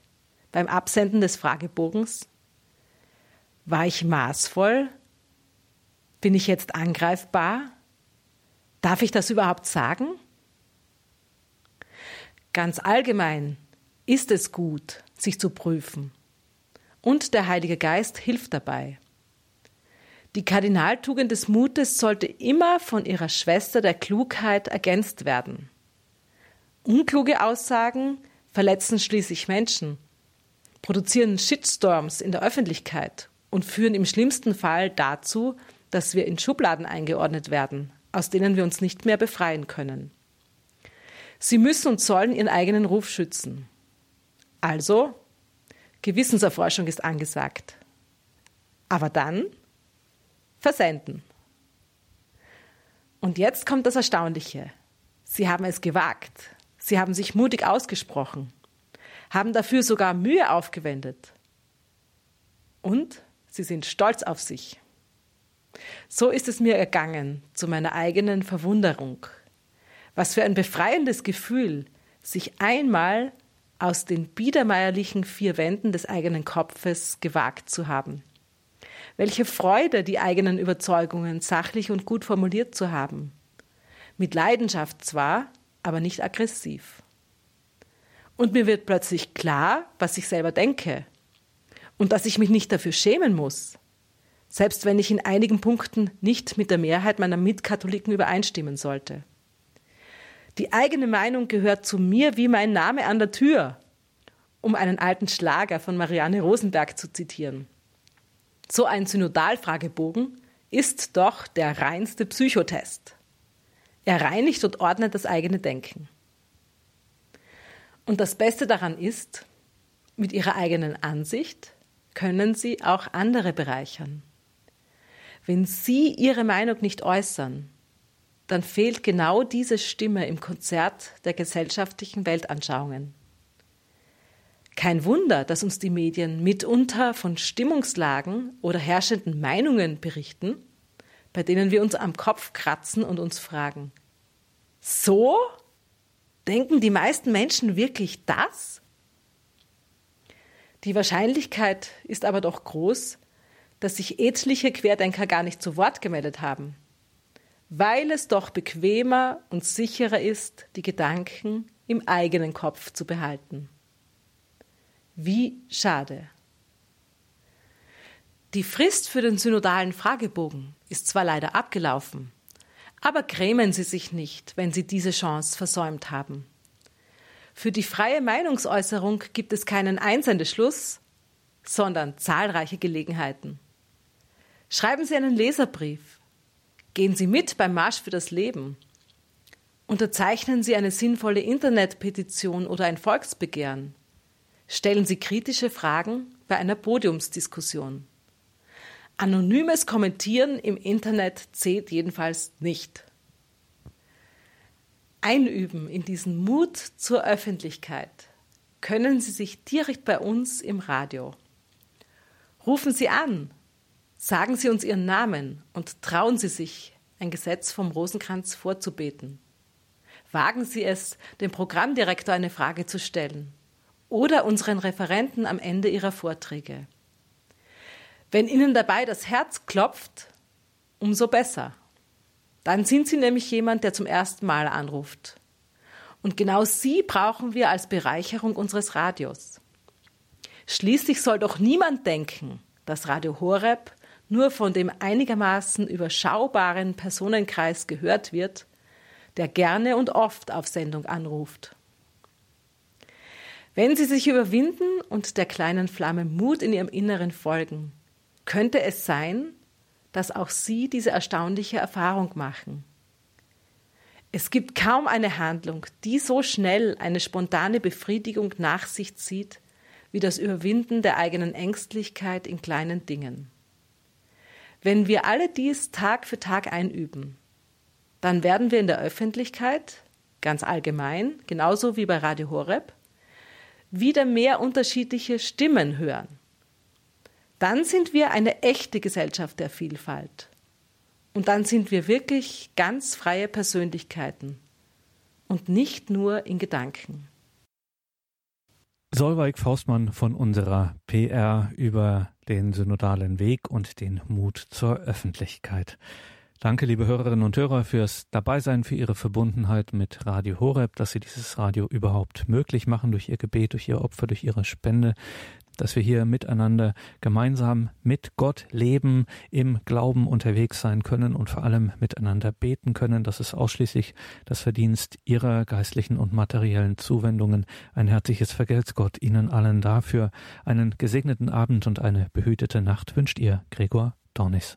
E: beim Absenden des Fragebogens? War ich maßvoll? Bin ich jetzt angreifbar? Darf ich das überhaupt sagen? Ganz allgemein ist es gut, sich zu prüfen. Und der Heilige Geist hilft dabei. Die Kardinaltugend des Mutes sollte immer von ihrer Schwester der Klugheit ergänzt werden. Unkluge Aussagen verletzen schließlich Menschen, produzieren Shitstorms in der Öffentlichkeit und führen im schlimmsten Fall dazu, dass wir in Schubladen eingeordnet werden, aus denen wir uns nicht mehr befreien können. Sie müssen und sollen ihren eigenen Ruf schützen. Also, Gewissenserforschung ist angesagt. Aber dann versenden. Und jetzt kommt das Erstaunliche. Sie haben es gewagt. Sie haben sich mutig ausgesprochen, haben dafür sogar Mühe aufgewendet. Und sie sind stolz auf sich. So ist es mir ergangen, zu meiner eigenen Verwunderung. Was für ein befreiendes Gefühl, sich einmal aus den biedermeierlichen vier Wänden des eigenen Kopfes gewagt zu haben. Welche Freude, die eigenen Überzeugungen sachlich und gut formuliert zu haben. Mit Leidenschaft zwar, aber nicht aggressiv. Und mir wird plötzlich klar, was ich selber denke. Und dass ich mich nicht dafür schämen muss. Selbst wenn ich in einigen Punkten nicht mit der Mehrheit meiner Mitkatholiken übereinstimmen sollte. Die eigene Meinung gehört zu mir wie mein Name an der Tür, um einen alten Schlager von Marianne Rosenberg zu zitieren. So ein Synodalfragebogen ist doch der reinste Psychotest. Er reinigt und ordnet das eigene Denken. Und das Beste daran ist, mit ihrer eigenen Ansicht können sie auch andere bereichern. Wenn sie ihre Meinung nicht äußern, dann fehlt genau diese Stimme im Konzert der gesellschaftlichen Weltanschauungen. Kein Wunder, dass uns die Medien mitunter von Stimmungslagen oder herrschenden Meinungen berichten, bei denen wir uns am Kopf kratzen und uns fragen, so? Denken die meisten Menschen wirklich das? Die Wahrscheinlichkeit ist aber doch groß, dass sich etliche Querdenker gar nicht zu Wort gemeldet haben weil es doch bequemer und sicherer ist, die Gedanken im eigenen Kopf zu behalten. Wie schade. Die Frist für den synodalen Fragebogen ist zwar leider abgelaufen, aber grämen Sie sich nicht, wenn Sie diese Chance versäumt haben. Für die freie Meinungsäußerung gibt es keinen Einsendeschluss, sondern zahlreiche Gelegenheiten. Schreiben Sie einen Leserbrief, Gehen Sie mit beim Marsch für das Leben. Unterzeichnen Sie eine sinnvolle Internetpetition oder ein Volksbegehren. Stellen Sie kritische Fragen bei einer Podiumsdiskussion. Anonymes Kommentieren im Internet zählt jedenfalls nicht. Einüben in diesen Mut zur Öffentlichkeit können Sie sich direkt bei uns im Radio. Rufen Sie an Sagen Sie uns Ihren Namen und trauen Sie sich, ein Gesetz vom Rosenkranz vorzubeten. Wagen Sie es, dem Programmdirektor eine Frage zu stellen oder unseren Referenten am Ende ihrer Vorträge. Wenn Ihnen dabei das Herz klopft, umso besser. Dann sind Sie nämlich jemand, der zum ersten Mal anruft. Und genau Sie brauchen wir als Bereicherung unseres Radios. Schließlich soll doch niemand denken, dass Radio Horeb nur von dem einigermaßen überschaubaren Personenkreis gehört wird, der gerne und oft auf Sendung anruft. Wenn Sie sich überwinden und der kleinen Flamme Mut in Ihrem Inneren folgen, könnte es sein, dass auch Sie diese erstaunliche Erfahrung machen. Es gibt kaum eine Handlung, die so schnell eine spontane Befriedigung nach sich zieht, wie das Überwinden der eigenen Ängstlichkeit in kleinen Dingen. Wenn wir alle dies Tag für Tag einüben, dann werden wir in der Öffentlichkeit, ganz allgemein, genauso wie bei Radio Horeb, wieder mehr unterschiedliche Stimmen hören. Dann sind wir eine echte Gesellschaft der Vielfalt. Und dann sind wir wirklich ganz freie Persönlichkeiten und nicht nur in Gedanken.
A: Solveig Faustmann von unserer PR über den synodalen Weg und den Mut zur Öffentlichkeit. Danke, liebe Hörerinnen und Hörer, fürs Dabeisein, für Ihre Verbundenheit mit Radio Horeb, dass Sie dieses Radio überhaupt möglich machen durch Ihr Gebet, durch Ihr Opfer, durch Ihre Spende dass wir hier miteinander gemeinsam mit Gott leben, im Glauben unterwegs sein können und vor allem miteinander beten können. Das ist ausschließlich das Verdienst Ihrer geistlichen und materiellen Zuwendungen. Ein herzliches Vergelt's Gott Ihnen allen dafür. Einen gesegneten Abend und eine behütete Nacht wünscht Ihr Gregor Dornis.